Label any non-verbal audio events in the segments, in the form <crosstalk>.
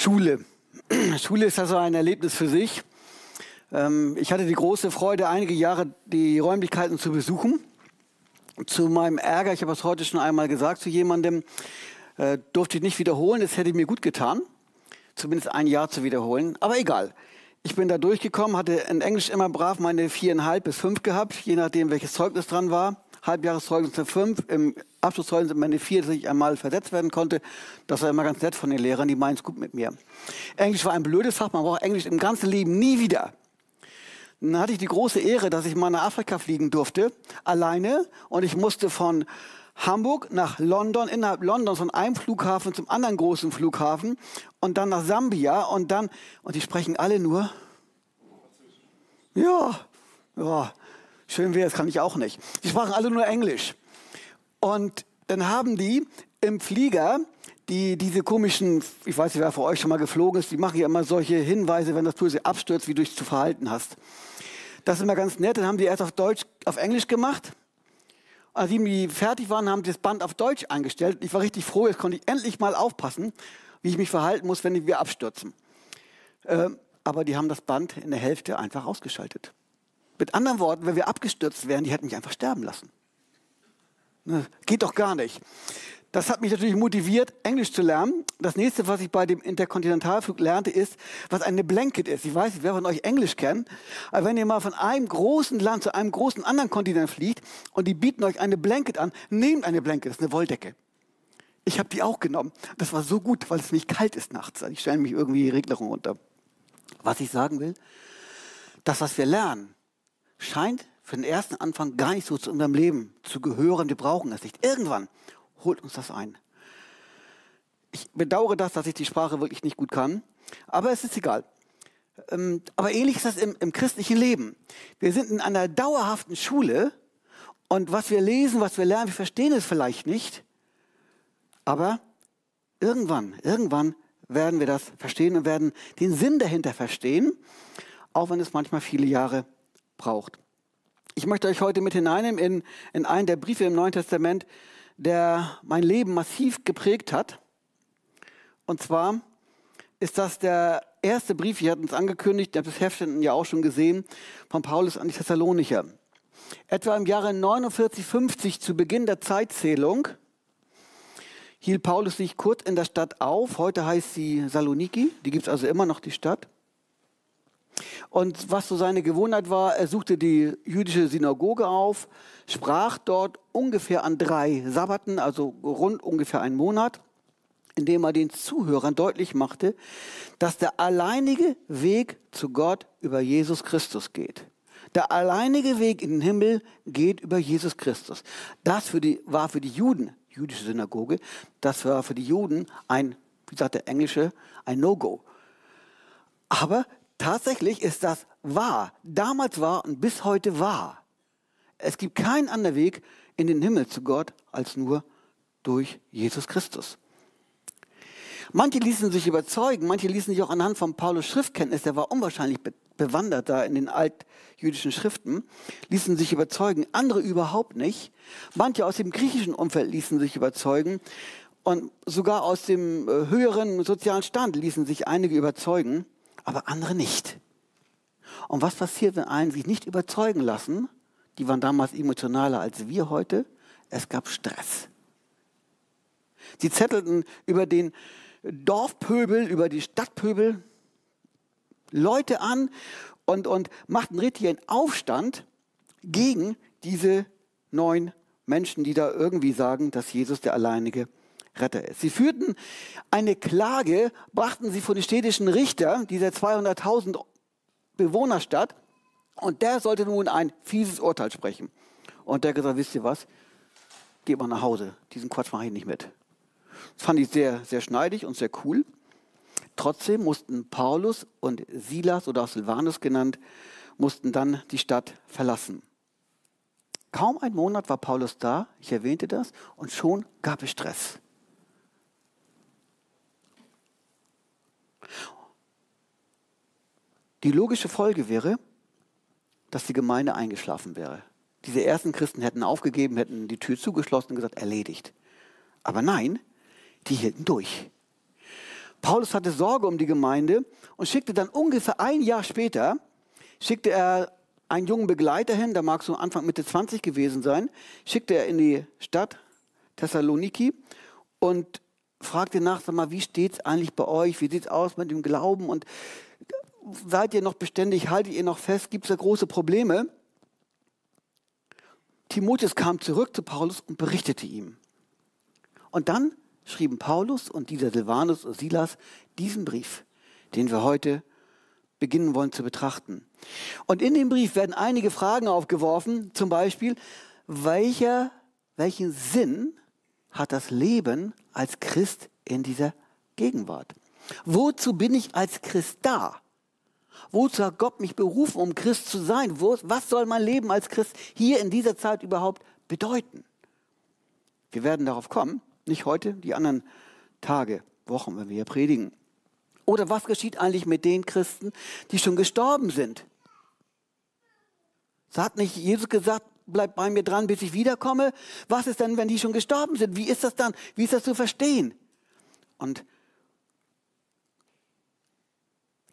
Schule. <clears throat> Schule ist also ein Erlebnis für sich. Ähm, ich hatte die große Freude, einige Jahre die Räumlichkeiten zu besuchen. Zu meinem Ärger, ich habe es heute schon einmal gesagt zu jemandem, äh, durfte ich nicht wiederholen. Es hätte mir gut getan, zumindest ein Jahr zu wiederholen. Aber egal. Ich bin da durchgekommen, hatte in Englisch immer brav meine viereinhalb bis fünf gehabt, je nachdem, welches Zeugnis dran war. Halbjahreszeugnis eine fünf, im Abschlusszeugnis meine vier, dass ich einmal versetzt werden konnte. Das war immer ganz nett von den Lehrern, die meinen es gut mit mir. Englisch war ein blödes Fach, man braucht Englisch im ganzen Leben nie wieder. Dann hatte ich die große Ehre, dass ich mal nach Afrika fliegen durfte, alleine. Und ich musste von Hamburg nach London, innerhalb Londons von einem Flughafen zum anderen großen Flughafen und dann nach Sambia und dann, und die sprechen alle nur, ja, ja, schön wäre es, kann ich auch nicht. Die sprachen alle nur Englisch. Und dann haben die im Flieger die, diese komischen, ich weiß nicht, wer von euch schon mal geflogen ist, die machen ja immer solche Hinweise, wenn das sich abstürzt, wie du dich zu verhalten hast. Das ist immer ganz nett. Dann haben die erst auf Deutsch, auf Englisch gemacht. Als die fertig waren, haben die das Band auf Deutsch eingestellt. Ich war richtig froh, jetzt konnte ich endlich mal aufpassen, wie ich mich verhalten muss, wenn wir abstürzen. Äh, aber die haben das Band in der Hälfte einfach ausgeschaltet. Mit anderen Worten, wenn wir abgestürzt wären, die hätten mich einfach sterben lassen. Ne, geht doch gar nicht. Das hat mich natürlich motiviert, Englisch zu lernen. Das nächste, was ich bei dem Interkontinentalflug lernte, ist, was eine Blanket ist. Ich weiß nicht, wer von euch Englisch kennt, aber wenn ihr mal von einem großen Land zu einem großen anderen Kontinent fliegt und die bieten euch eine Blanket an, nehmt eine Blanket, das ist eine Wolldecke. Ich habe die auch genommen. Das war so gut, weil es nicht kalt ist nachts. Ich stelle mich irgendwie die Reglerung runter. Was ich sagen will, das, was wir lernen, scheint für den ersten Anfang gar nicht so zu unserem Leben zu gehören. Wir brauchen es nicht. Irgendwann holt uns das ein. Ich bedauere das, dass ich die Sprache wirklich nicht gut kann, aber es ist egal. Ähm, aber ähnlich ist das im, im christlichen Leben. Wir sind in einer dauerhaften Schule und was wir lesen, was wir lernen, wir verstehen es vielleicht nicht, aber irgendwann, irgendwann werden wir das verstehen und werden den Sinn dahinter verstehen, auch wenn es manchmal viele Jahre braucht. Ich möchte euch heute mit hineinnehmen in, in einen der Briefe im Neuen Testament, der mein Leben massiv geprägt hat. Und zwar ist das der erste Brief, ihr habt uns angekündigt, ihr habt das Heft ja auch schon gesehen, von Paulus an die Thessalonicher. Etwa im Jahre 49, 50 zu Beginn der Zeitzählung hielt Paulus sich kurz in der Stadt auf. Heute heißt sie Saloniki, die gibt es also immer noch, die Stadt. Und was so seine Gewohnheit war, er suchte die jüdische Synagoge auf, sprach dort ungefähr an drei Sabbaten, also rund ungefähr einen Monat, indem er den Zuhörern deutlich machte, dass der alleinige Weg zu Gott über Jesus Christus geht. Der alleinige Weg in den Himmel geht über Jesus Christus. Das für die, war für die Juden, jüdische Synagoge, das war für die Juden ein, wie sagt der Englische, ein No-Go. Aber Tatsächlich ist das wahr. Damals war und bis heute wahr. Es gibt keinen anderen Weg in den Himmel zu Gott als nur durch Jesus Christus. Manche ließen sich überzeugen, manche ließen sich auch anhand von Paulus Schriftkenntnis, der war unwahrscheinlich bewandert da in den altjüdischen Schriften, ließen sich überzeugen, andere überhaupt nicht. Manche aus dem griechischen Umfeld ließen sich überzeugen und sogar aus dem äh, höheren sozialen Stand ließen sich einige überzeugen aber andere nicht. Und was passiert, wenn einen sich nicht überzeugen lassen? Die waren damals emotionaler als wir heute. Es gab Stress. Sie zettelten über den Dorfpöbel, über die Stadtpöbel Leute an und, und machten richtig einen Aufstand gegen diese neuen Menschen, die da irgendwie sagen, dass Jesus der alleinige Retter ist. Sie führten eine Klage, brachten sie vor den städtischen Richter dieser 200.000 Bewohnerstadt und der sollte nun ein fieses Urteil sprechen. Und der gesagt, wisst ihr was, geht mal nach Hause, diesen Quatsch mache ich nicht mit. Das fand ich sehr, sehr schneidig und sehr cool. Trotzdem mussten Paulus und Silas oder auch Silvanus genannt, mussten dann die Stadt verlassen. Kaum ein Monat war Paulus da, ich erwähnte das, und schon gab es Stress. Die logische Folge wäre, dass die Gemeinde eingeschlafen wäre. Diese ersten Christen hätten aufgegeben, hätten die Tür zugeschlossen und gesagt, erledigt. Aber nein, die hielten durch. Paulus hatte Sorge um die Gemeinde und schickte dann ungefähr ein Jahr später, schickte er einen jungen Begleiter hin, der mag so Anfang Mitte 20 gewesen sein, schickte er in die Stadt Thessaloniki und fragte nach, sag mal, wie steht es eigentlich bei euch? Wie sieht es aus mit dem Glauben? Und seid ihr noch beständig? Haltet ihr noch fest? Gibt es da große Probleme? Timotheus kam zurück zu Paulus und berichtete ihm. Und dann schrieben Paulus und dieser Silvanus und Silas diesen Brief, den wir heute beginnen wollen zu betrachten. Und in dem Brief werden einige Fragen aufgeworfen, zum Beispiel, welcher, welchen Sinn hat das Leben als Christ in dieser Gegenwart? Wozu bin ich als Christ da? Wozu hat Gott mich berufen, um Christ zu sein? Was soll mein Leben als Christ hier in dieser Zeit überhaupt bedeuten? Wir werden darauf kommen, nicht heute, die anderen Tage, Wochen, wenn wir hier predigen. Oder was geschieht eigentlich mit den Christen, die schon gestorben sind? So hat nicht Jesus gesagt, bleib bei mir dran, bis ich wiederkomme? Was ist denn, wenn die schon gestorben sind? Wie ist das dann? Wie ist das zu verstehen? Und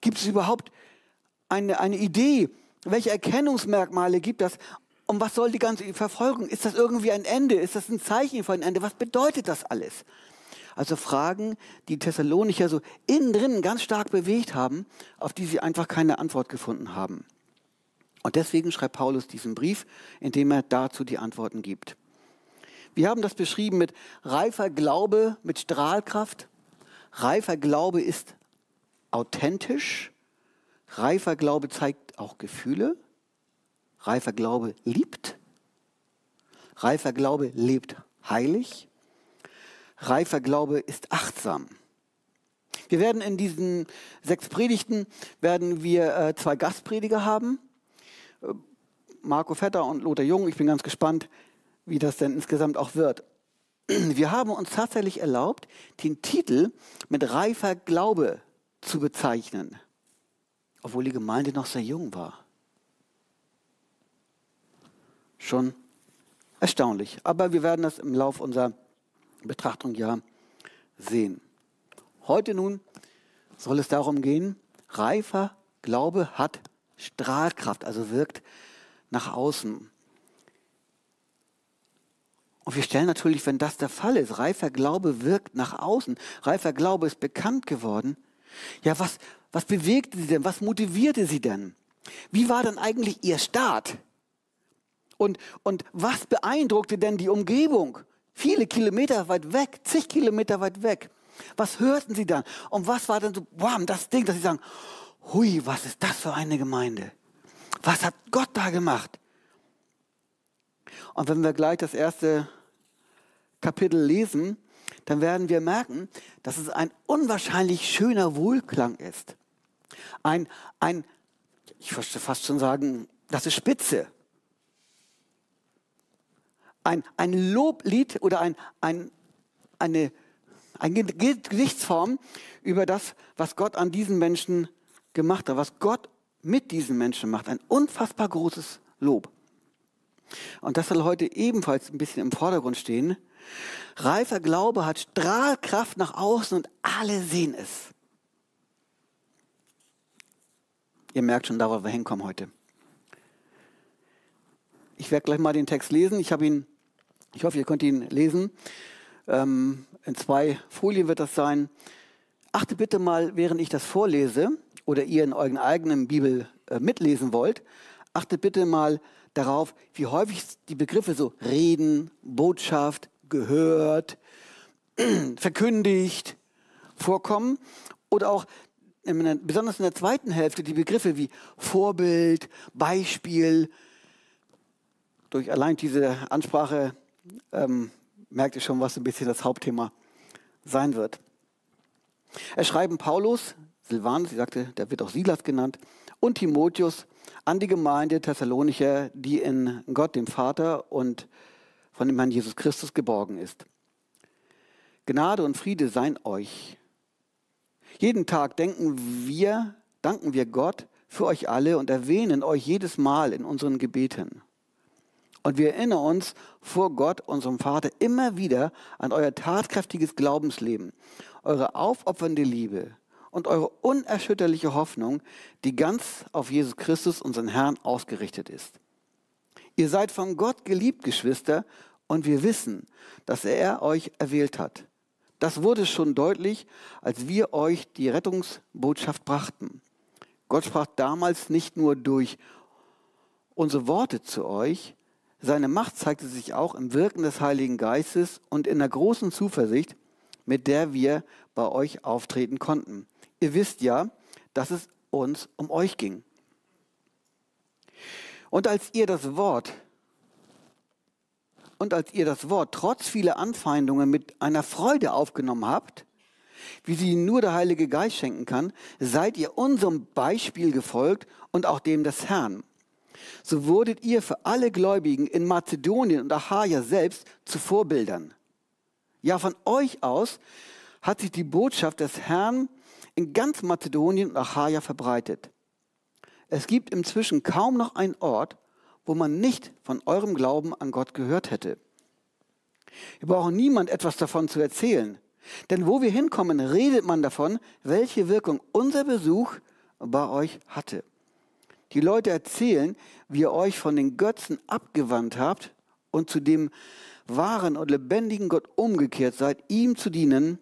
gibt es überhaupt eine, eine Idee, welche Erkennungsmerkmale gibt das? Und was soll die ganze Verfolgung? Ist das irgendwie ein Ende? Ist das ein Zeichen von einem Ende? Was bedeutet das alles? Also Fragen, die Thessalonicher so innen drin ganz stark bewegt haben, auf die sie einfach keine Antwort gefunden haben. Und deswegen schreibt Paulus diesen Brief, in dem er dazu die Antworten gibt. Wir haben das beschrieben mit reifer Glaube, mit Strahlkraft. Reifer Glaube ist authentisch, Reifer Glaube zeigt auch Gefühle. Reifer Glaube liebt. Reifer Glaube lebt heilig. Reifer Glaube ist achtsam. Wir werden in diesen sechs Predigten werden wir äh, zwei Gastprediger haben. Äh, Marco Vetter und Lothar Jung. Ich bin ganz gespannt, wie das denn insgesamt auch wird. Wir haben uns tatsächlich erlaubt, den Titel mit reifer Glaube zu bezeichnen obwohl die Gemeinde noch sehr jung war. Schon erstaunlich. Aber wir werden das im Laufe unserer Betrachtung ja sehen. Heute nun soll es darum gehen, reifer Glaube hat Strahlkraft, also wirkt nach außen. Und wir stellen natürlich, wenn das der Fall ist, reifer Glaube wirkt nach außen, reifer Glaube ist bekannt geworden, ja, was, was bewegte sie denn? Was motivierte sie denn? Wie war denn eigentlich ihr Start? Und, und was beeindruckte denn die Umgebung? Viele Kilometer weit weg, zig Kilometer weit weg. Was hörten sie dann? Und was war denn so, wow, das Ding, dass sie sagen, hui, was ist das für eine Gemeinde? Was hat Gott da gemacht? Und wenn wir gleich das erste Kapitel lesen, dann werden wir merken, dass es ein unwahrscheinlich schöner Wohlklang ist. Ein, ein ich möchte fast schon sagen, das ist Spitze. Ein, ein Loblied oder ein, ein, eine, eine Gesichtsform über das, was Gott an diesen Menschen gemacht hat, was Gott mit diesen Menschen macht. Ein unfassbar großes Lob. Und das soll heute ebenfalls ein bisschen im Vordergrund stehen, Reifer Glaube hat Strahlkraft nach außen und alle sehen es. Ihr merkt schon, darauf wir hinkommen heute. Ich werde gleich mal den Text lesen. Ich habe ihn, ich hoffe, ihr könnt ihn lesen. Ähm, in zwei Folien wird das sein. Achte bitte mal, während ich das vorlese oder ihr in euren eigenen Bibel äh, mitlesen wollt, achte bitte mal darauf, wie häufig die Begriffe so reden, Botschaft, gehört, <clears throat> verkündigt vorkommen. Oder auch in, besonders in der zweiten Hälfte die Begriffe wie Vorbild, Beispiel. Durch allein diese Ansprache ähm, merkt ihr schon, was ein bisschen das Hauptthema sein wird. Es schreiben Paulus, Silvanus, ich sagte, der wird auch Silas genannt, und Timotheus an die Gemeinde Thessalonicher, die in Gott, dem Vater und von dem Herrn Jesus Christus geborgen ist. Gnade und Friede seien euch. Jeden Tag denken wir, danken wir Gott für euch alle und erwähnen euch jedes Mal in unseren Gebeten. Und wir erinnern uns vor Gott, unserem Vater, immer wieder an euer tatkräftiges Glaubensleben, eure aufopfernde Liebe und eure unerschütterliche Hoffnung, die ganz auf Jesus Christus, unseren Herrn, ausgerichtet ist. Ihr seid von Gott geliebt, Geschwister, und wir wissen, dass er euch erwählt hat. Das wurde schon deutlich, als wir euch die Rettungsbotschaft brachten. Gott sprach damals nicht nur durch unsere Worte zu euch, seine Macht zeigte sich auch im Wirken des Heiligen Geistes und in der großen Zuversicht, mit der wir bei euch auftreten konnten. Ihr wisst ja, dass es uns um euch ging. Und als ihr das Wort und als ihr das Wort trotz vieler Anfeindungen mit einer Freude aufgenommen habt, wie sie nur der Heilige Geist schenken kann, seid ihr unserem Beispiel gefolgt und auch dem des Herrn. So wurdet ihr für alle Gläubigen in Mazedonien und Achaia selbst zu Vorbildern. Ja, von euch aus hat sich die Botschaft des Herrn in ganz Mazedonien und Achaia verbreitet. Es gibt inzwischen kaum noch einen Ort, wo man nicht von eurem Glauben an Gott gehört hätte. Wir brauchen niemand etwas davon zu erzählen, denn wo wir hinkommen, redet man davon, welche Wirkung unser Besuch bei euch hatte. Die Leute erzählen, wie ihr euch von den Götzen abgewandt habt und zu dem wahren und lebendigen Gott umgekehrt seid, ihm zu dienen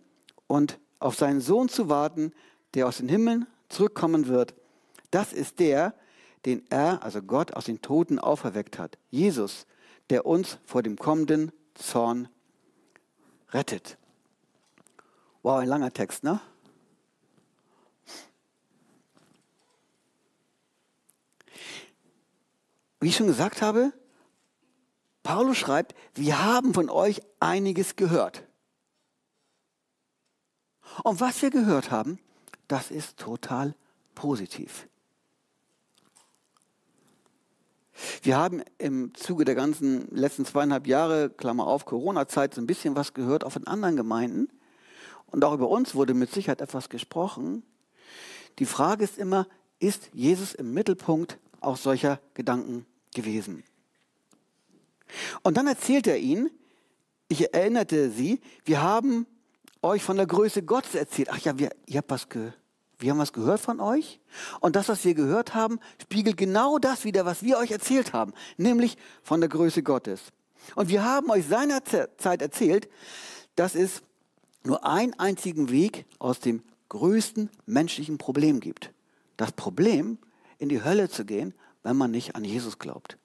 und auf seinen Sohn zu warten, der aus den Himmeln zurückkommen wird. Das ist der, den er, also Gott, aus den Toten auferweckt hat. Jesus, der uns vor dem kommenden Zorn rettet. Wow, ein langer Text, ne? Wie ich schon gesagt habe, Paulus schreibt, wir haben von euch einiges gehört. Und was wir gehört haben, das ist total positiv. Wir haben im Zuge der ganzen letzten zweieinhalb Jahre, Klammer auf, Corona-Zeit, so ein bisschen was gehört auch von anderen Gemeinden. Und auch über uns wurde mit Sicherheit etwas gesprochen. Die Frage ist immer, ist Jesus im Mittelpunkt auch solcher Gedanken gewesen? Und dann erzählt er ihnen, ich erinnerte sie, wir haben euch von der Größe Gottes erzählt. Ach ja, wir, ihr habt was gehört. Wir haben was gehört von euch und das, was wir gehört haben, spiegelt genau das wieder, was wir euch erzählt haben, nämlich von der Größe Gottes. Und wir haben euch seinerzeit erzählt, dass es nur einen einzigen Weg aus dem größten menschlichen Problem gibt. Das Problem, in die Hölle zu gehen, wenn man nicht an Jesus glaubt.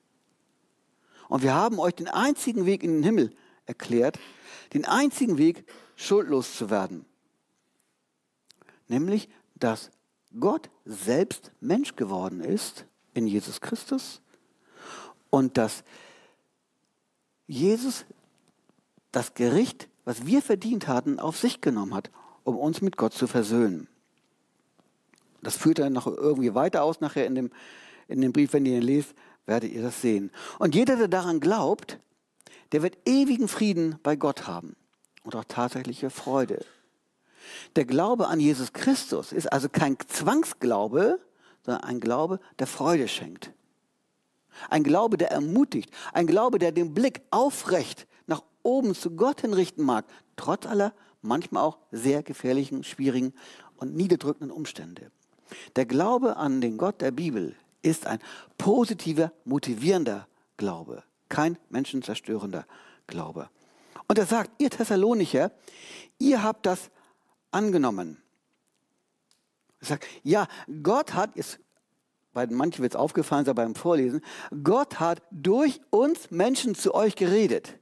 Und wir haben euch den einzigen Weg in den Himmel erklärt, den einzigen Weg, schuldlos zu werden. Nämlich dass Gott selbst Mensch geworden ist in Jesus Christus und dass Jesus das Gericht, was wir verdient hatten, auf sich genommen hat, um uns mit Gott zu versöhnen. Das führt dann noch irgendwie weiter aus nachher in dem, in dem Brief, wenn ihr ihn lest, werdet ihr das sehen. Und jeder, der daran glaubt, der wird ewigen Frieden bei Gott haben und auch tatsächliche Freude. Der Glaube an Jesus Christus ist also kein Zwangsglaube, sondern ein Glaube, der Freude schenkt. Ein Glaube, der ermutigt. Ein Glaube, der den Blick aufrecht nach oben zu Gott hinrichten mag, trotz aller manchmal auch sehr gefährlichen, schwierigen und niederdrückenden Umstände. Der Glaube an den Gott der Bibel ist ein positiver, motivierender Glaube, kein menschenzerstörender Glaube. Und er sagt, ihr Thessalonicher, ihr habt das angenommen. Ich sage, ja, Gott hat, ist, bei manchen wird es aufgefallen sein beim Vorlesen, Gott hat durch uns Menschen zu euch geredet.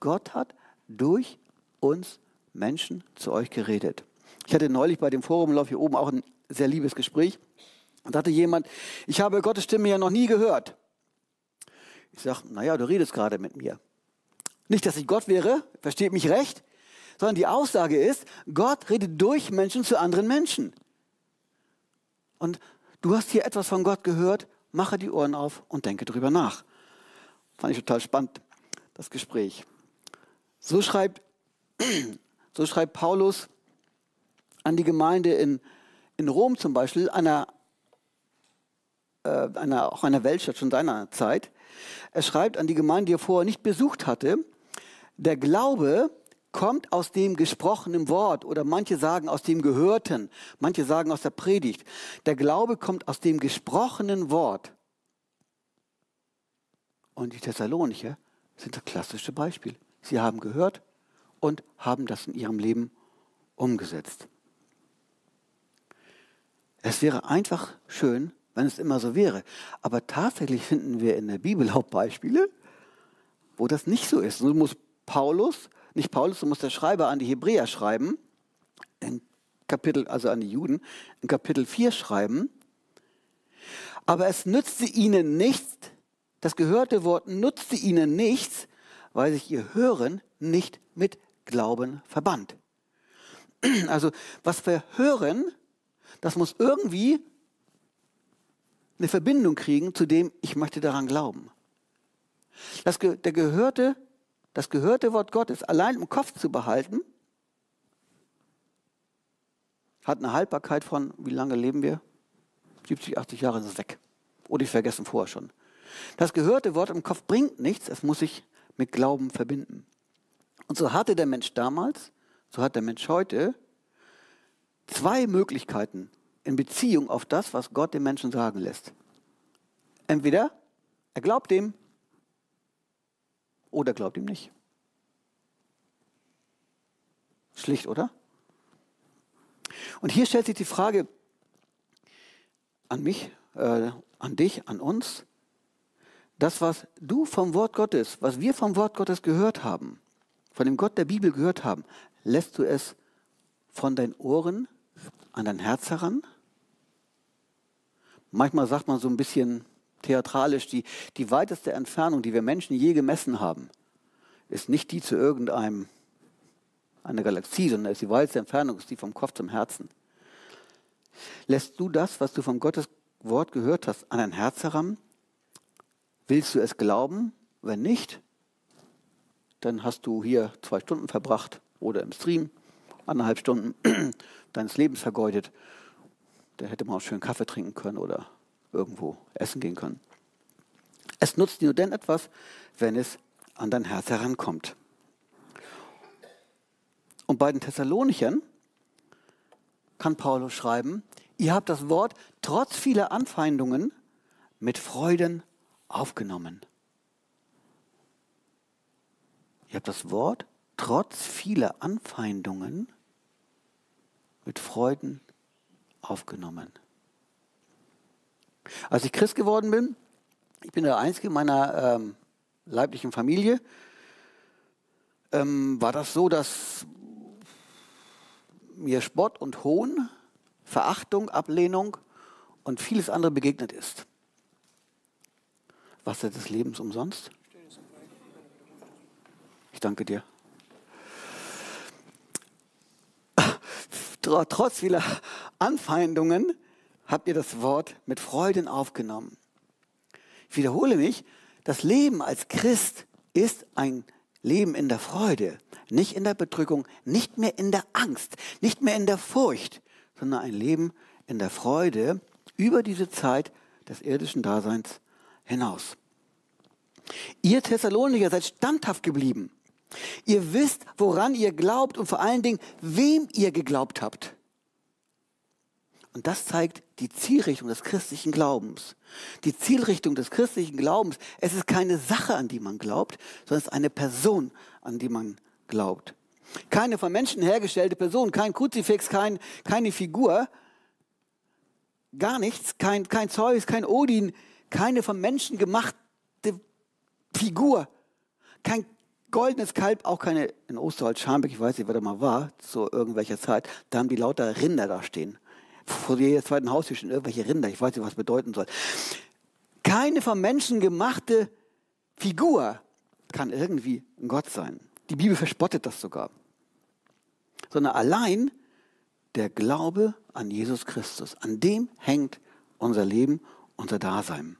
Gott hat durch uns Menschen zu euch geredet. Ich hatte neulich bei dem Forumlauf hier oben auch ein sehr liebes Gespräch. Und da hatte jemand, ich habe Gottes Stimme ja noch nie gehört. Ich sage, naja, du redest gerade mit mir. Nicht, dass ich Gott wäre, versteht mich recht, sondern die Aussage ist, Gott redet durch Menschen zu anderen Menschen. Und du hast hier etwas von Gott gehört, mache die Ohren auf und denke drüber nach. Fand ich total spannend, das Gespräch. So schreibt, <clears throat> so schreibt Paulus an die Gemeinde in, in Rom zum Beispiel, einer, äh, einer, auch einer Weltstadt schon seiner Zeit. Er schreibt an die Gemeinde, die er vorher nicht besucht hatte, der Glaube kommt aus dem gesprochenen Wort oder manche sagen aus dem Gehörten, manche sagen aus der Predigt. Der Glaube kommt aus dem gesprochenen Wort. Und die Thessalonicher sind das klassische Beispiel. Sie haben gehört und haben das in ihrem Leben umgesetzt. Es wäre einfach schön, wenn es immer so wäre. Aber tatsächlich finden wir in der Bibel auch Beispiele, wo das nicht so ist. So muss Paulus, nicht Paulus, so muss der Schreiber an die Hebräer schreiben, in Kapitel, also an die Juden, in Kapitel 4 schreiben. Aber es nützte ihnen nichts, das gehörte Wort nutzte ihnen nichts, weil sich ihr Hören nicht mit Glauben verband. <clears throat> Also was wir hören, das muss irgendwie eine Verbindung kriegen zu dem, ich möchte daran glauben. Das, der gehörte, das gehörte Wort Gottes allein im Kopf zu behalten, hat eine Haltbarkeit von, wie lange leben wir? 70, 80 Jahre ist es weg. Oder ich vergessen vorher schon. Das gehörte Wort im Kopf bringt nichts, es muss sich mit Glauben verbinden. Und so hatte der Mensch damals, so hat der Mensch heute zwei Möglichkeiten in Beziehung auf das, was Gott dem Menschen sagen lässt. Entweder er glaubt dem oder glaubt ihm nicht. Schlicht, oder? Und hier stellt sich die Frage an mich, äh, an dich, an uns. Das, was du vom Wort Gottes, was wir vom Wort Gottes gehört haben, von dem Gott der Bibel gehört haben, lässt du es von deinen Ohren an dein Herz heran? Manchmal sagt man so ein bisschen theatralisch, die, die weiteste Entfernung, die wir Menschen je gemessen haben, ist nicht die zu irgendeinem einer Galaxie, sondern ist die weiteste Entfernung, ist die vom Kopf zum Herzen. Lässt du das, was du von Gottes Wort gehört hast, an dein Herz heran? Willst du es glauben? Wenn nicht, dann hast du hier zwei Stunden verbracht oder im Stream anderthalb Stunden <clears throat> deines Lebens vergeudet. Da hätte man auch schön Kaffee trinken können oder irgendwo essen gehen können. Es nutzt nur denn etwas, wenn es an dein Herz herankommt. Und bei den Thessalonichern kann Paulus schreiben, ihr habt das Wort trotz vieler Anfeindungen mit Freuden aufgenommen. Ihr habt das Wort trotz vieler Anfeindungen mit Freuden aufgenommen. Als ich Christ geworden bin, ich bin der Einzige meiner ähm, leiblichen Familie, ähm, war das so, dass mir Spott und Hohn, Verachtung, Ablehnung und vieles andere begegnet ist. Was ist des Lebens umsonst? Ich danke dir. Trotz vieler Anfeindungen habt ihr das Wort mit Freuden aufgenommen. Ich wiederhole mich, das Leben als Christ ist ein Leben in der Freude, nicht in der Bedrückung, nicht mehr in der Angst, nicht mehr in der Furcht, sondern ein Leben in der Freude über diese Zeit des irdischen Daseins hinaus. Ihr Thessaloniker seid standhaft geblieben. Ihr wisst, woran ihr glaubt und vor allen Dingen, wem ihr geglaubt habt. Und das zeigt die Zielrichtung des christlichen Glaubens. Die Zielrichtung des christlichen Glaubens, es ist keine Sache, an die man glaubt, sondern es ist eine Person, an die man glaubt. Keine von Menschen hergestellte Person, kein Kruzifix, kein, keine Figur, gar nichts, kein, kein Zeus, kein Odin, keine von Menschen gemachte Figur, kein goldenes Kalb, auch keine in Osterholz, Scharmbeck, ich weiß nicht, wer da mal war, zu irgendwelcher Zeit, da haben die lauter Rinder da stehen vor jeder zweiten Haustür stehen irgendwelche Rinder. Ich weiß nicht, was bedeuten soll. Keine vom Menschen gemachte Figur kann irgendwie ein Gott sein. Die Bibel verspottet das sogar. Sondern allein der Glaube an Jesus Christus. An dem hängt unser Leben, unser Dasein.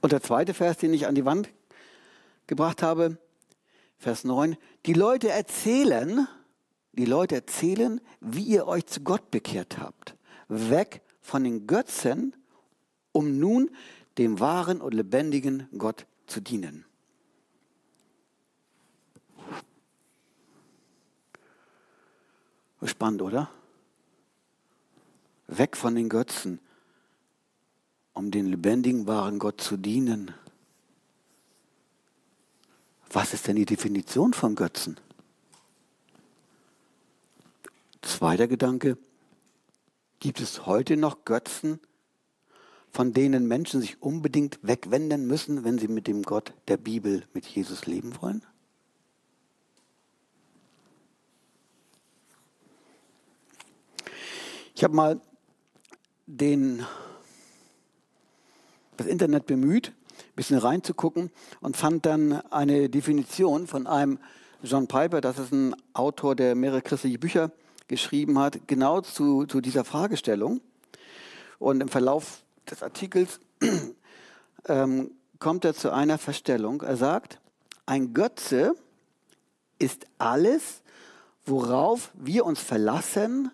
Und der zweite Vers, den ich an die Wand gebracht habe, Vers 9, die Leute erzählen, die Leute erzählen, wie ihr euch zu Gott bekehrt habt. Weg von den Götzen, um nun dem wahren und lebendigen Gott zu dienen. Spannend, oder? Weg von den Götzen, um den lebendigen, wahren Gott zu dienen. Was ist denn die Definition von Götzen? Zweiter Gedanke, gibt es heute noch Götzen, von denen Menschen sich unbedingt wegwenden müssen, wenn sie mit dem Gott der Bibel, mit Jesus leben wollen? Ich habe mal den, das Internet bemüht, ein bisschen reinzugucken und fand dann eine Definition von einem John Piper, das ist ein Autor, der mehrere christliche Bücher geschrieben hat, genau zu, zu dieser Fragestellung. Und im Verlauf des Artikels <clears throat> ähm, kommt er zu einer Verstellung. Er sagt, ein Götze ist alles, worauf wir uns verlassen,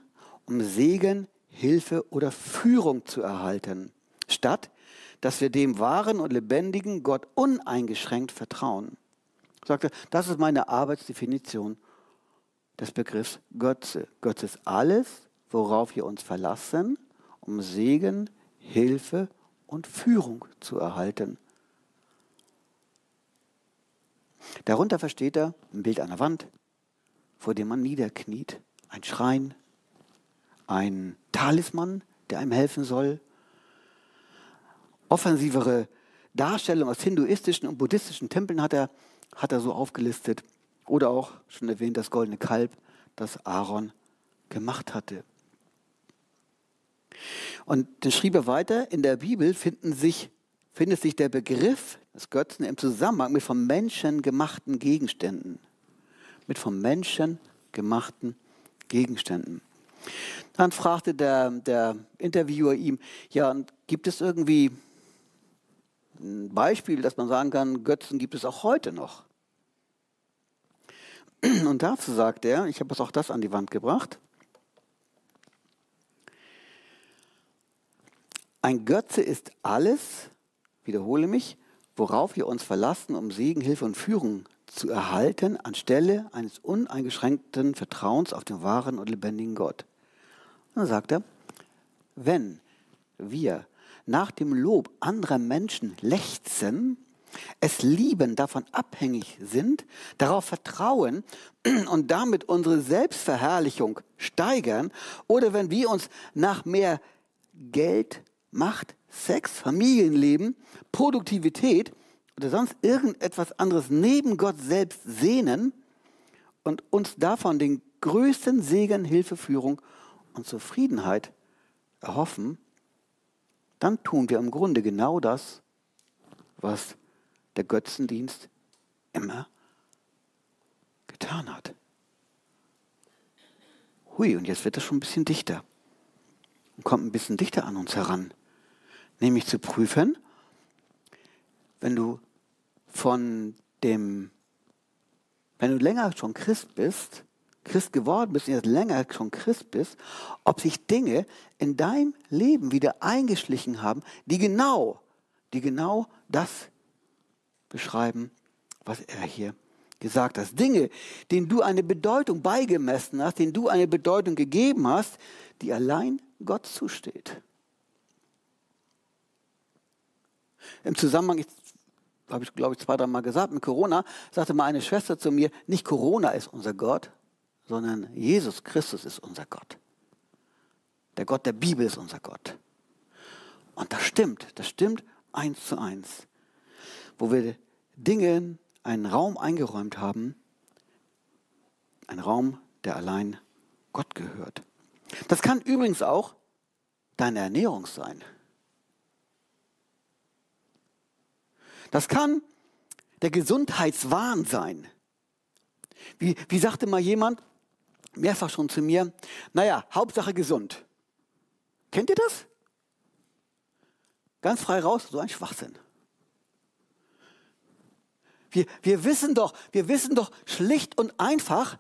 um Segen, Hilfe oder Führung zu erhalten, statt dass wir dem wahren und lebendigen Gott uneingeschränkt vertrauen. Sagte, das ist meine Arbeitsdefinition des Begriffs Götze. Götze ist alles, worauf wir uns verlassen, um Segen, Hilfe und Führung zu erhalten. Darunter versteht er ein Bild an der Wand, vor dem man niederkniet, ein Schrein, ein Talisman, der einem helfen soll, offensivere Darstellung aus hinduistischen und buddhistischen Tempeln hat er, hat er so aufgelistet. Oder auch, schon erwähnt, das goldene Kalb, das Aaron gemacht hatte. Und dann schrieb er weiter, in der Bibel finden sich, findet sich der Begriff des Götzen im Zusammenhang mit vom Menschen gemachten Gegenständen. Mit vom Menschen gemachten Gegenständen. Dann fragte der, der Interviewer ihm, ja, gibt es irgendwie ein Beispiel, dass man sagen kann, Götzen gibt es auch heute noch? <clears throat> Und dazu sagt er, ich habe auch das an die Wand gebracht, Ein Götze ist alles, wiederhole mich, worauf wir uns verlassen, um Segen, Hilfe und Führung zu erhalten, anstelle eines uneingeschränkten Vertrauens auf den wahren und lebendigen Gott. dann sagt er, wenn wir nach dem Lob anderer Menschen lechzen, es lieben, davon abhängig sind, darauf vertrauen <clears throat> und damit unsere Selbstverherrlichung steigern, oder wenn wir uns nach mehr Geld, Macht, Sex, Familienleben, Produktivität oder sonst irgendetwas anderes neben Gott selbst sehnen und uns davon den größten Segen, Hilfe, Führung und Zufriedenheit erhoffen, dann tun wir im Grunde genau das, was der Götzendienst immer getan hat. Hui, und jetzt wird es schon ein bisschen dichter und kommt ein bisschen dichter an uns heran nämlich zu prüfen, wenn du von dem, wenn du länger schon Christ bist, Christ geworden bist jetzt länger schon Christ bist, ob sich Dinge in deinem Leben wieder eingeschlichen haben, die genau, die genau das beschreiben, was er hier gesagt hat. Dinge, denen du eine Bedeutung beigemessen hast, denen du eine Bedeutung gegeben hast, die allein Gott zusteht. Im Zusammenhang, habe ich glaube ich zwei, drei Mal gesagt, mit Corona, sagte mal eine Schwester zu mir, nicht Corona ist unser Gott, sondern Jesus Christus ist unser Gott. Der Gott der Bibel ist unser Gott. Und das stimmt, das stimmt eins zu eins. Wo wir Dinge, einen Raum eingeräumt haben, ein Raum, der allein Gott gehört. Das kann übrigens auch deine Ernährung sein. Das kann der Gesundheitswahn sein. Wie, wie sagte mal jemand, mehrfach schon zu mir, naja, Hauptsache gesund. Kennt ihr das? Ganz frei raus, so ein Schwachsinn. Wir, wir wissen doch, wir wissen doch schlicht und einfach,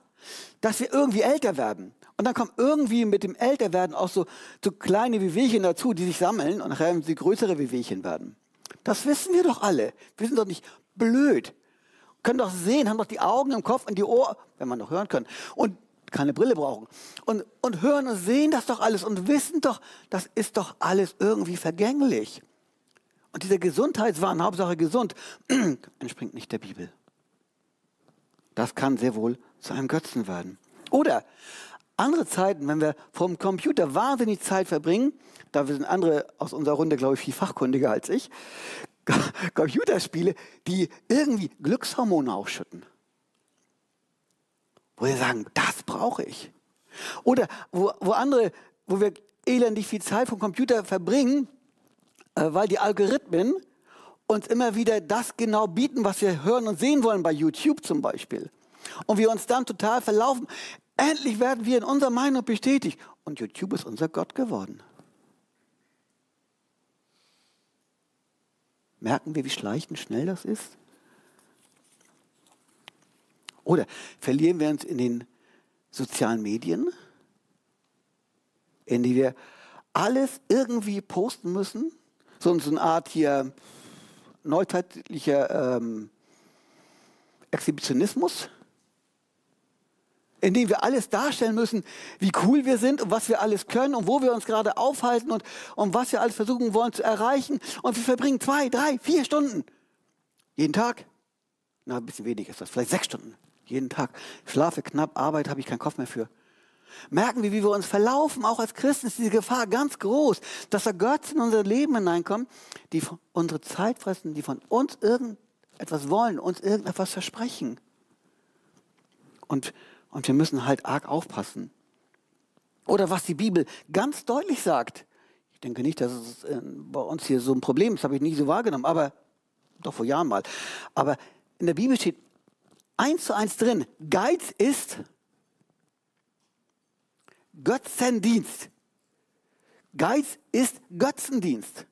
dass wir irgendwie älter werden. Und dann kommen irgendwie mit dem Älterwerden auch so, so kleine Wehwehchen dazu, die sich sammeln und nachher sie größere Wehwehchen werden. Das wissen wir doch alle. Wir sind doch nicht blöd. Können doch sehen, haben doch die Augen im Kopf und die Ohren, wenn man noch hören kann. Und keine Brille brauchen. Und, und hören und sehen das doch alles und wissen doch, das ist doch alles irgendwie vergänglich. Und dieser Gesundheitswahn, Hauptsache gesund, <clears throat> entspringt nicht der Bibel. Das kann sehr wohl zu einem Götzen werden. Oder andere Zeiten, wenn wir vom Computer wahnsinnig Zeit verbringen, da sind andere aus unserer Runde, glaube ich, viel fachkundiger als ich, <laughs> Computerspiele, die irgendwie Glückshormone ausschütten. Wo wir sagen, das brauche ich. Oder wo, wo andere, wo wir elendig viel Zeit vom Computer verbringen, weil die Algorithmen uns immer wieder das genau bieten, was wir hören und sehen wollen, bei YouTube zum Beispiel. Und wir uns dann total verlaufen. Endlich werden wir in unserer Meinung bestätigt. Und YouTube ist unser Gott geworden. Merken wir, wie schleichend schnell das ist? Oder verlieren wir uns in den sozialen Medien, in die wir alles irgendwie posten müssen? So, eine Art hier neuzeitlicher ähm, Exhibitionismus, in dem wir alles darstellen müssen, wie cool wir sind und was wir alles können und wo wir uns gerade aufhalten und, und was wir alles versuchen wollen zu erreichen. Und wir verbringen zwei, drei, vier Stunden jeden Tag. Na, ein bisschen weniger ist das, vielleicht sechs Stunden jeden Tag. Schlafe knapp, Arbeit habe ich keinen Kopf mehr für. Merken wir, wie wir uns verlaufen, auch als Christen ist diese Gefahr ganz groß, dass da Götzen in unser Leben hineinkommen, die unsere Zeit fressen, die von uns irgendetwas wollen, uns irgendetwas versprechen. Und, und wir müssen halt arg aufpassen. Oder was die Bibel ganz deutlich sagt. Ich denke nicht, dass es äh, bei uns hier so ein Problem ist, habe ich nie so wahrgenommen, aber doch vor Jahren mal. Aber in der Bibel steht eins zu eins drin, Geiz ist Götzendienst. Geiz ist Götzendienst.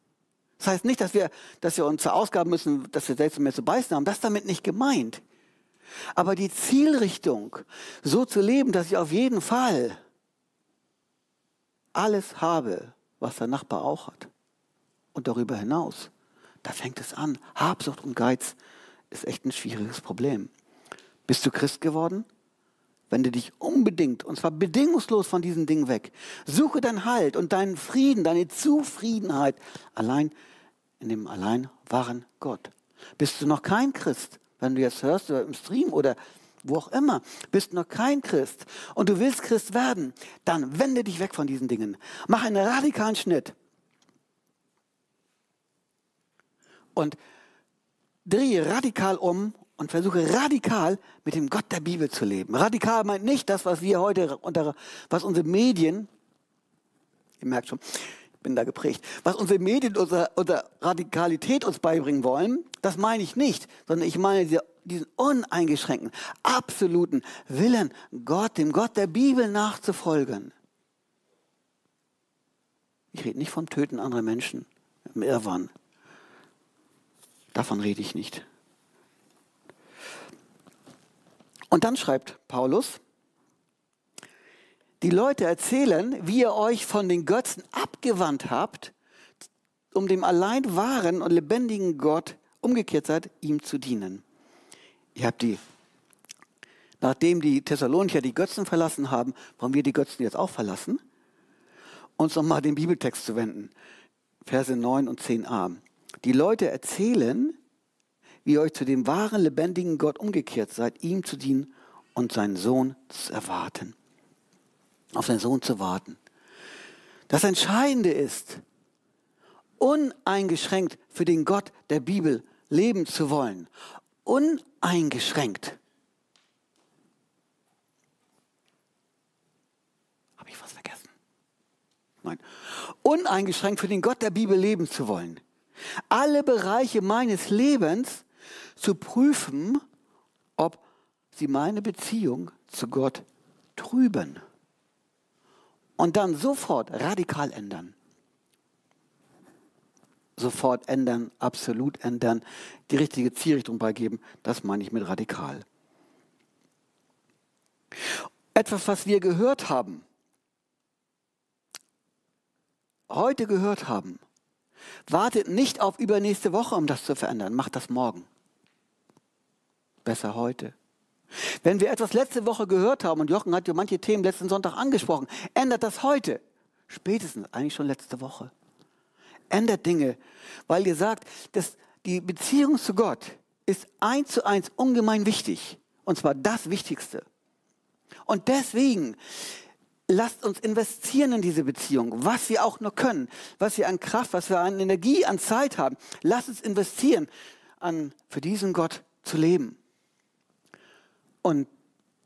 Das heißt nicht, dass wir, dass wir uns verausgaben müssen, dass wir selbst mehr zu beißen haben. Das ist damit nicht gemeint. Aber die Zielrichtung, so zu leben, dass ich auf jeden Fall alles habe, was der Nachbar auch hat. Und darüber hinaus, da fängt es an. Habsucht und Geiz ist echt ein schwieriges Problem. Bist du Christ geworden? Wende dich unbedingt, und zwar bedingungslos von diesen Dingen weg. Suche dein Halt und deinen Frieden, deine Zufriedenheit allein in dem allein wahren Gott. Bist du noch kein Christ, wenn du jetzt hörst oder im Stream oder wo auch immer, bist du noch kein Christ und du willst Christ werden, dann wende dich weg von diesen Dingen. Mach einen radikalen Schnitt. Und drehe radikal um und versuche radikal mit dem Gott der Bibel zu leben. Radikal meint nicht das, was wir heute unter, was unsere Medien, ihr merkt schon, ich bin da geprägt, was unsere Medien unter, unter Radikalität uns beibringen wollen, das meine ich nicht, sondern ich meine diese, diesen uneingeschränkten, absoluten Willen, Gott, dem Gott der Bibel nachzufolgen. Ich rede nicht vom Töten anderer Menschen im Irrwahn. Davon rede ich nicht. Und dann schreibt Paulus, die Leute erzählen, wie ihr euch von den Götzen abgewandt habt, um dem allein wahren und lebendigen Gott umgekehrt seid, ihm zu dienen. Ihr habt die, nachdem die Thessalonicher die Götzen verlassen haben, wollen wir die Götzen jetzt auch verlassen? Uns nochmal den Bibeltext zu wenden. Verse 9 und 10a. Die Leute erzählen, wie ihr euch zu dem wahren, lebendigen Gott umgekehrt seid, ihm zu dienen und seinen Sohn zu erwarten. Auf seinen Sohn zu warten. Das Entscheidende ist, uneingeschränkt für den Gott der Bibel leben zu wollen. Uneingeschränkt. Habe ich was vergessen? Nein. Uneingeschränkt für den Gott der Bibel leben zu wollen. Alle Bereiche meines Lebens zu prüfen, ob sie meine Beziehung zu Gott trüben. Und dann sofort radikal ändern. Sofort ändern, absolut ändern, die richtige Zielrichtung beigeben, das meine ich mit radikal. Etwas, was wir gehört haben, heute gehört haben, wartet nicht auf übernächste Woche, um das zu verändern, macht das morgen besser heute. Wenn wir etwas letzte Woche gehört haben, und Jochen hat ja manche Themen letzten Sonntag angesprochen, ändert das heute. Spätestens, eigentlich schon letzte Woche. Ändert Dinge, weil ihr sagt, dass die Beziehung zu Gott ist eins zu eins ungemein wichtig. Und zwar das Wichtigste. Und deswegen lasst uns investieren in diese Beziehung, was wir auch nur können, was wir an Kraft, was wir an Energie, an Zeit haben. Lasst uns investieren, an, für diesen Gott zu leben. Und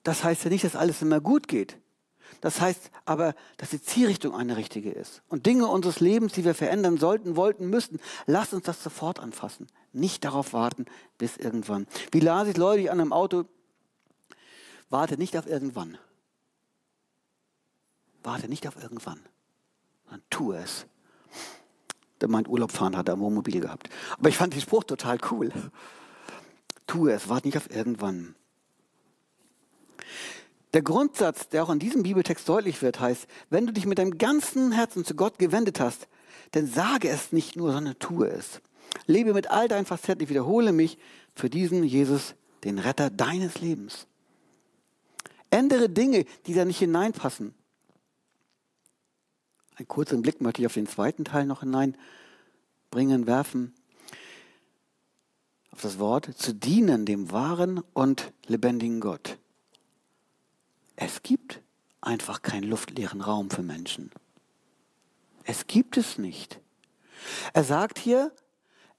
das heißt ja nicht, dass alles immer gut geht. Das heißt aber, dass die Zielrichtung eine richtige ist. Und Dinge unseres Lebens, die wir verändern sollten, wollten, müssten, lasst uns das sofort anfassen. Nicht darauf warten, bis irgendwann. Wie las ich Leute an einem Auto? Warte nicht auf irgendwann. Warte nicht auf irgendwann. Dann tu es. Der meint Urlaub fahren hat er am Wohnmobil gehabt. Aber ich fand den Spruch total cool. Tu es, warte nicht auf irgendwann. Der Grundsatz, der auch in diesem Bibeltext deutlich wird, heißt, wenn du dich mit deinem ganzen Herzen zu Gott gewendet hast, dann sage es nicht nur, sondern tue es. Lebe mit all deinen Facetten, ich wiederhole mich für diesen Jesus, den Retter deines Lebens. Ändere Dinge, die da nicht hineinpassen. Einen kurzen Blick möchte ich auf den zweiten Teil noch hineinbringen, werfen. Auf das Wort zu dienen dem wahren und lebendigen Gott. Es gibt einfach keinen luftleeren Raum für Menschen. Es gibt es nicht. Er sagt hier,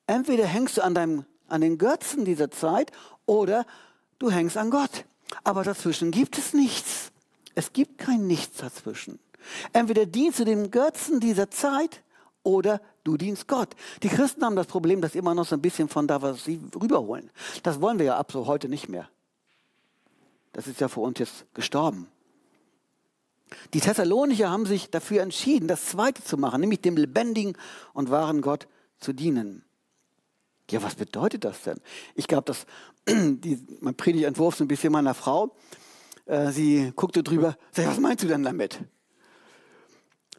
entweder hängst du an, deinem, an den Götzen dieser Zeit oder du hängst an Gott. Aber dazwischen gibt es nichts. Es gibt kein Nichts dazwischen. Entweder dienst du den Götzen dieser Zeit oder du dienst Gott. Die Christen haben das Problem, dass immer noch so ein bisschen von da, was sie rüberholen. Das wollen wir ja ab so heute nicht mehr. Das ist ja für uns jetzt gestorben. Die Thessalonicher haben sich dafür entschieden, das Zweite zu machen, nämlich dem lebendigen und wahren Gott zu dienen. Ja, was bedeutet das denn? Ich glaube, dass <clears throat> die, mein Predigentwurf so ein bisschen meiner Frau, äh, sie guckte drüber, sag, was meinst du denn damit?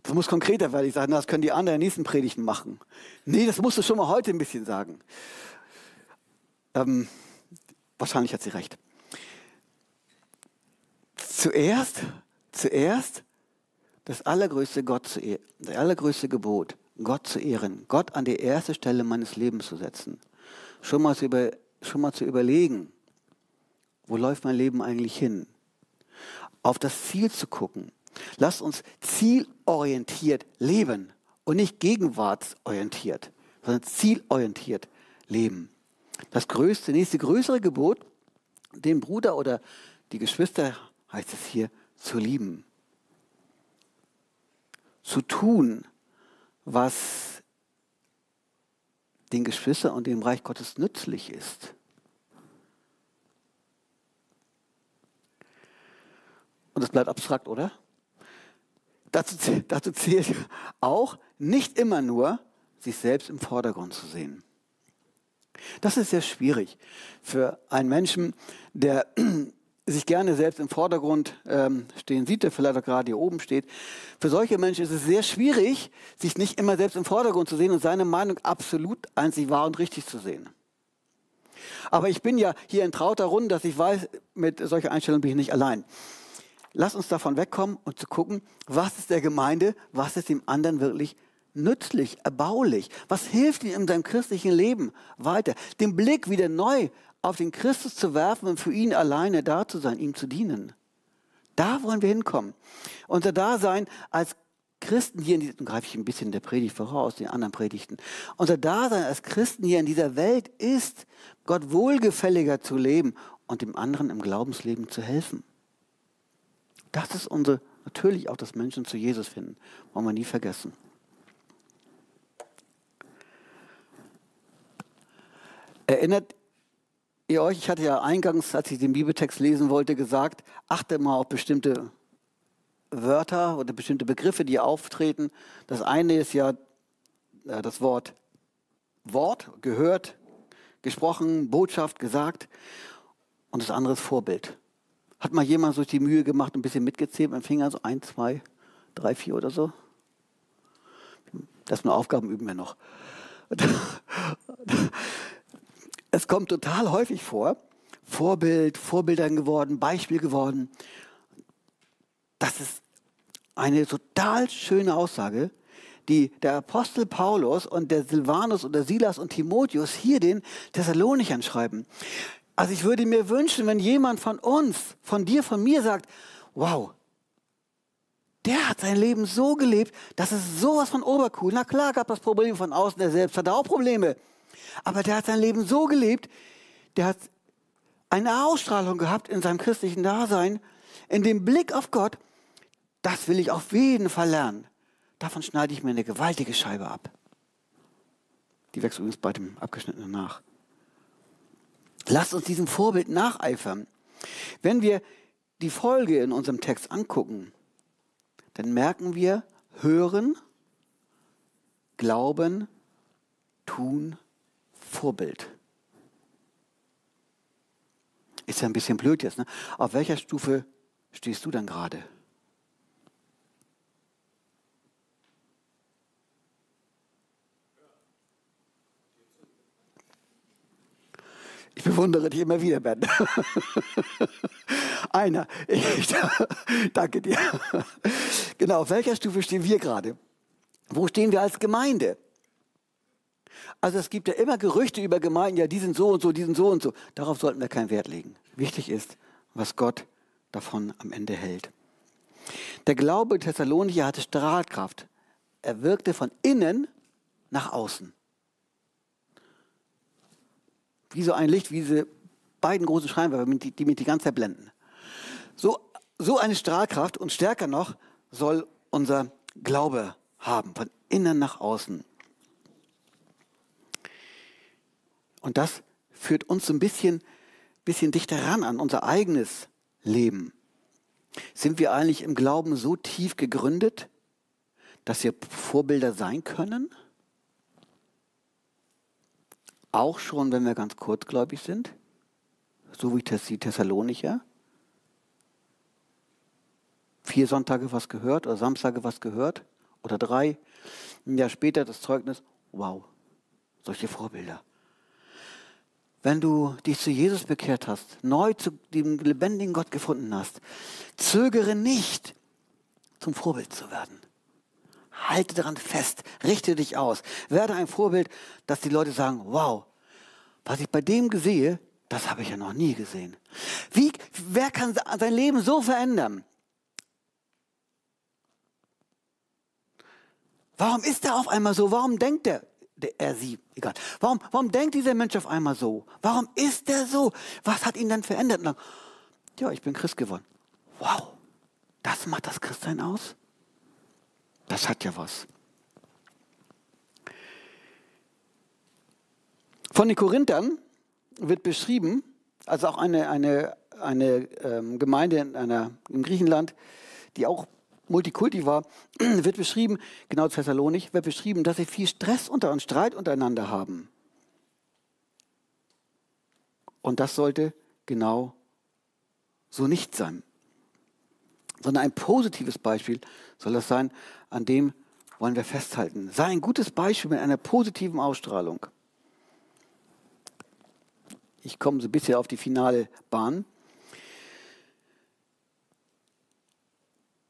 Das muss konkreter werden. Ich sage, das können die anderen nächsten Predigten machen. Nee, das musst du schon mal heute ein bisschen sagen. Ähm, wahrscheinlich hat sie recht. Zuerst, zuerst das allergrößte Gott zu ehren, das allergrößte Gebot, Gott zu ehren, Gott an die erste Stelle meines Lebens zu setzen. Schon mal zu, über, schon mal zu überlegen, wo läuft mein Leben eigentlich hin? Auf das Ziel zu gucken. Lasst uns zielorientiert leben und nicht gegenwartsorientiert, sondern zielorientiert leben. Das größte, nächste größere Gebot, den Bruder oder die Geschwister heißt es hier, zu lieben. Zu tun, was den Geschwistern und dem Reich Gottes nützlich ist. Und das bleibt abstrakt, oder? Dazu, <laughs> dazu zählt auch nicht immer nur, sich selbst im Vordergrund zu sehen. Das ist sehr schwierig für einen Menschen, der <clears throat> sich gerne selbst im Vordergrund ähm, stehen sieht, der vielleicht auch gerade hier oben steht. Für solche Menschen ist es sehr schwierig, sich nicht immer selbst im Vordergrund zu sehen und seine Meinung absolut einzig wahr und richtig zu sehen. Aber ich bin ja hier in trauter Runde, dass ich weiß, mit solcher Einstellung bin ich nicht allein. Lass uns davon wegkommen und zu gucken, was ist der Gemeinde, was ist dem anderen wirklich nützlich, erbaulich, was hilft ihm in seinem christlichen Leben weiter, den Blick wieder neu auf den Christus zu werfen und für ihn alleine da zu sein, ihm zu dienen. Da wollen wir hinkommen. Unser Dasein als Christen hier in diesem, greife ich ein bisschen der Predigt voraus, den anderen Predigten. Unser Dasein als Christen hier in dieser Welt ist, Gott wohlgefälliger zu leben und dem anderen im Glaubensleben zu helfen. Das ist unsere, natürlich auch das Menschen zu Jesus finden, wollen wir nie vergessen. Erinnert ihr euch, ich hatte ja eingangs, als ich den Bibeltext lesen wollte, gesagt, achte mal auf bestimmte Wörter oder bestimmte Begriffe, die auftreten. Das eine ist ja äh, das Wort Wort, gehört, gesprochen, Botschaft, gesagt. Und das andere ist Vorbild. Hat mal jemand sich die Mühe gemacht, ein bisschen mitgezählt mit dem Finger, so ein, zwei, drei, vier oder so? Das nur Aufgaben üben wir noch. <laughs> Es kommt total häufig vor, Vorbild, Vorbildern geworden, Beispiel geworden. Das ist eine total schöne Aussage, die der Apostel Paulus und der Silvanus und der Silas und Timotheus hier den Thessalonichern schreiben. Also ich würde mir wünschen, wenn jemand von uns, von dir, von mir sagt, wow, der hat sein Leben so gelebt, dass es sowas von obercool. Na klar gab es Probleme von außen, der selbst hatte auch Probleme. Aber der hat sein Leben so gelebt, der hat eine Ausstrahlung gehabt in seinem christlichen Dasein, in dem Blick auf Gott, das will ich auf jeden Fall lernen. Davon schneide ich mir eine gewaltige Scheibe ab. Die wächst übrigens bei dem Abgeschnittenen nach. Lasst uns diesem Vorbild nacheifern. Wenn wir die Folge in unserem Text angucken, dann merken wir, hören, glauben, tun, Vorbild. Ist ja ein bisschen blöd jetzt. Ne? Auf welcher Stufe stehst du dann gerade? Ich bewundere dich immer wieder, Ben. <laughs> Einer. Ich, <laughs> danke dir. Genau, auf welcher Stufe stehen wir gerade? Wo stehen wir als Gemeinde? Also es gibt ja immer Gerüchte über Gemeinden, ja, die sind so und so, die sind so und so. Darauf sollten wir keinen Wert legen. Wichtig ist, was Gott davon am Ende hält. Der Glaube Thessalonicher hatte Strahlkraft. Er wirkte von innen nach außen. Wie so ein Licht, wie diese beiden großen Scheinwerfer, die mich die ganze Zeit blenden. So, so eine Strahlkraft und stärker noch soll unser Glaube haben, von innen nach außen. Und das führt uns ein bisschen, bisschen dichter ran an unser eigenes Leben. Sind wir eigentlich im Glauben so tief gegründet, dass wir Vorbilder sein können? Auch schon, wenn wir ganz kurzgläubig sind, so wie die Thessalonicher? vier Sonntage was gehört oder Samstage was gehört oder drei. Ein Jahr später das Zeugnis, wow, solche Vorbilder. Wenn du dich zu Jesus bekehrt hast, neu zu dem lebendigen Gott gefunden hast, zögere nicht, zum Vorbild zu werden. Halte daran fest, richte dich aus, werde ein Vorbild, dass die Leute sagen, wow, was ich bei dem sehe, das habe ich ja noch nie gesehen. Wie, wer kann sein Leben so verändern? Warum ist er auf einmal so? Warum denkt er, er sie, egal. Warum, warum denkt dieser Mensch auf einmal so? Warum ist er so? Was hat ihn dann verändert? Dann, ja, ich bin Christ geworden. Wow, das macht das Christsein aus? Das hat ja was. Von den Korinthern wird beschrieben, also auch eine, eine, eine ähm, Gemeinde in, einer, in Griechenland, die auch Multikulti war, <clears throat> wird beschrieben, genau Thessalonik, wird beschrieben, dass sie viel Stress unter und Streit untereinander haben. Und das sollte genau so nicht sein. Sondern ein positives Beispiel soll das sein, an dem wollen wir festhalten. Sei ein gutes Beispiel mit einer positiven Ausstrahlung. Ich komme so ein bisschen auf die finale Bahn.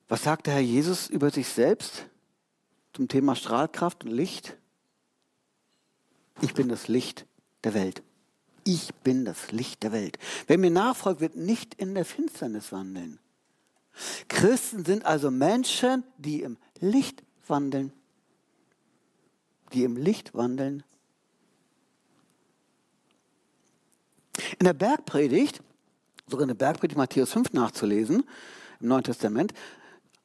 Was sagt der Herr Jesus über sich selbst zum Thema Strahlkraft und Licht? Ich bin das Licht der Welt. Ich bin das Licht der Welt. Wer mir nachfolgt, wird nicht in der Finsternis wandeln. Christen sind also Menschen, die im Licht wandeln. Die im Licht wandeln. In der Bergpredigt, sogar in der Bergpredigt Matthäus 5 nachzulesen, im Neuen Testament,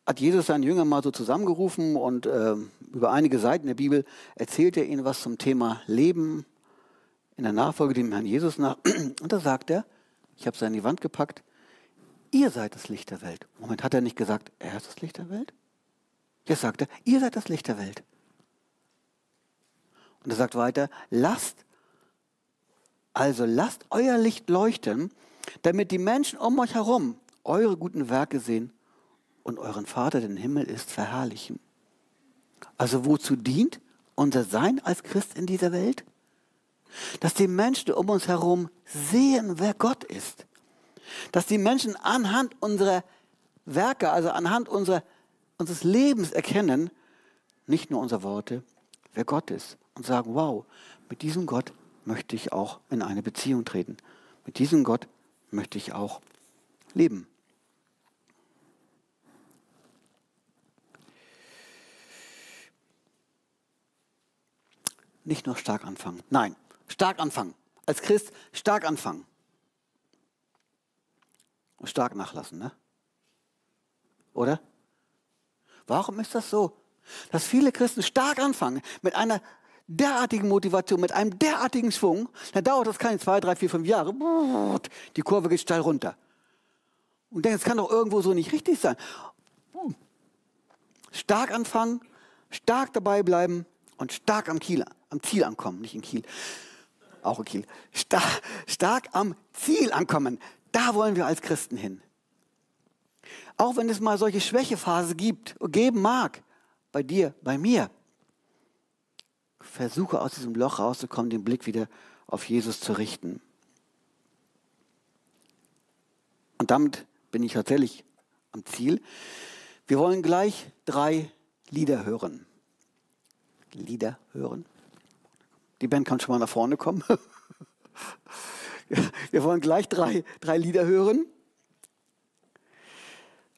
hat Jesus seinen Jünger mal so zusammengerufen und äh, über einige Seiten der Bibel erzählt er ihnen was zum Thema Leben in der Nachfolge dem Herrn Jesus nach. <clears throat> Und da sagt er, ich habe es an die Wand gepackt, ihr seid das Licht der Welt. Moment, hat er nicht gesagt, er ist das Licht der Welt? Jetzt sagt er, ihr seid das Licht der Welt. Und er sagt weiter, lasst, also lasst euer Licht leuchten, damit die Menschen um euch herum eure guten Werke sehen und euren Vater, den Himmel ist, verherrlichen. Also wozu dient unser Sein als Christ in dieser Welt? Dass die Menschen um uns herum sehen, wer Gott ist. Dass die Menschen anhand unserer Werke, also anhand unserer, unseres Lebens erkennen, nicht nur unsere Worte, wer Gott ist. Und sagen, wow, mit diesem Gott möchte ich auch in eine Beziehung treten. Mit diesem Gott möchte ich auch leben. Nicht nur stark anfangen. Nein, stark anfangen. Als Christ stark anfangen. Und stark nachlassen, ne? Oder? Warum ist das so? Dass viele Christen stark anfangen mit einer derartigen Motivation, mit einem derartigen Schwung, dann dauert das keine zwei, drei, vier, fünf Jahre. Die Kurve geht steil runter. Und denken, es kann doch irgendwo so nicht richtig sein. Stark anfangen, stark dabei bleiben und stark am, Kiel, am Ziel ankommen, nicht in Kiel, auch in Kiel. Stark, stark am Ziel ankommen, da wollen wir als Christen hin. Auch wenn es mal solche Schwächephase gibt, geben mag, bei dir, bei mir, versuche aus diesem Loch rauszukommen, den Blick wieder auf Jesus zu richten. Und damit bin ich tatsächlich am Ziel. Wir wollen gleich drei Lieder hören. Lieder hören. Die Band kann schon mal nach vorne kommen. <laughs> Wir wollen gleich drei, drei Lieder hören.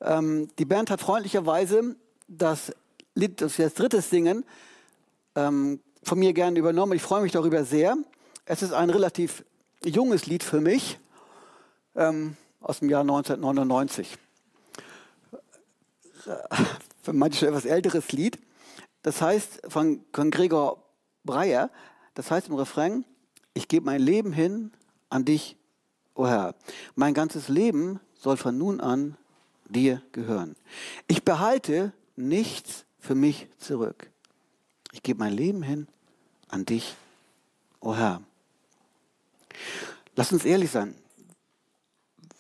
Ähm, die Band hat freundlicherweise das Lied, das wir als drittes singen, ähm, von mir gerne übernommen. Ich freue mich darüber sehr. Es ist ein relativ junges Lied für mich ähm, aus dem Jahr 1999. Für manche etwas älteres Lied. Das heißt von, von Gregor Breyer, das heißt im Refrain, ich gebe mein Leben hin an dich, o oh Herr. Mein ganzes Leben soll von nun an dir gehören. Ich behalte nichts für mich zurück. Ich gebe mein Leben hin an dich, o oh Herr. Lass uns ehrlich sein.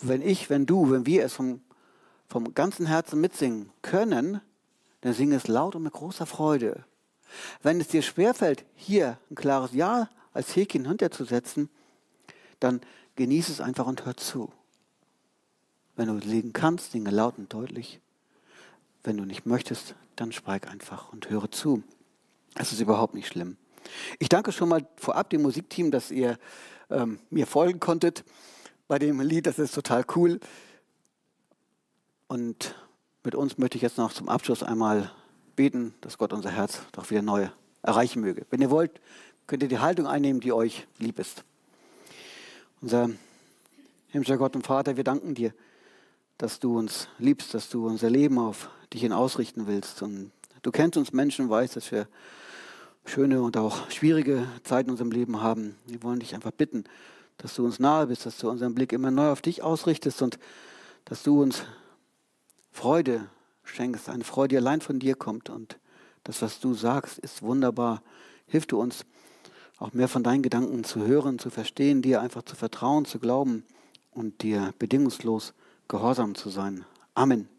Wenn ich, wenn du, wenn wir es vom, vom ganzen Herzen mitsingen können, dann singe es laut und mit großer Freude. Wenn es dir schwerfällt, hier ein klares Ja als Häkchen hinterzusetzen, dann genieße es einfach und hör zu. Wenn du singen kannst, singe laut und deutlich. Wenn du nicht möchtest, dann schweig einfach und höre zu. Es ist überhaupt nicht schlimm. Ich danke schon mal vorab dem Musikteam, dass ihr ähm, mir folgen konntet bei dem Lied. Das ist total cool. Und mit uns möchte ich jetzt noch zum Abschluss einmal beten, dass Gott unser Herz doch wieder neu erreichen möge. Wenn ihr wollt, könnt ihr die Haltung einnehmen, die euch lieb ist. Unser himmlischer Gott und Vater, wir danken dir, dass du uns liebst, dass du unser Leben auf dich hin ausrichten willst. Und du kennst uns Menschen, weißt, dass wir schöne und auch schwierige Zeiten in unserem Leben haben. Wir wollen dich einfach bitten, dass du uns nahe bist, dass du unseren Blick immer neu auf dich ausrichtest und dass du uns Freude schenkst, eine Freude, die allein von dir kommt. Und das, was du sagst, ist wunderbar. Hilf du uns, auch mehr von deinen Gedanken zu hören, zu verstehen, dir einfach zu vertrauen, zu glauben und dir bedingungslos gehorsam zu sein. Amen.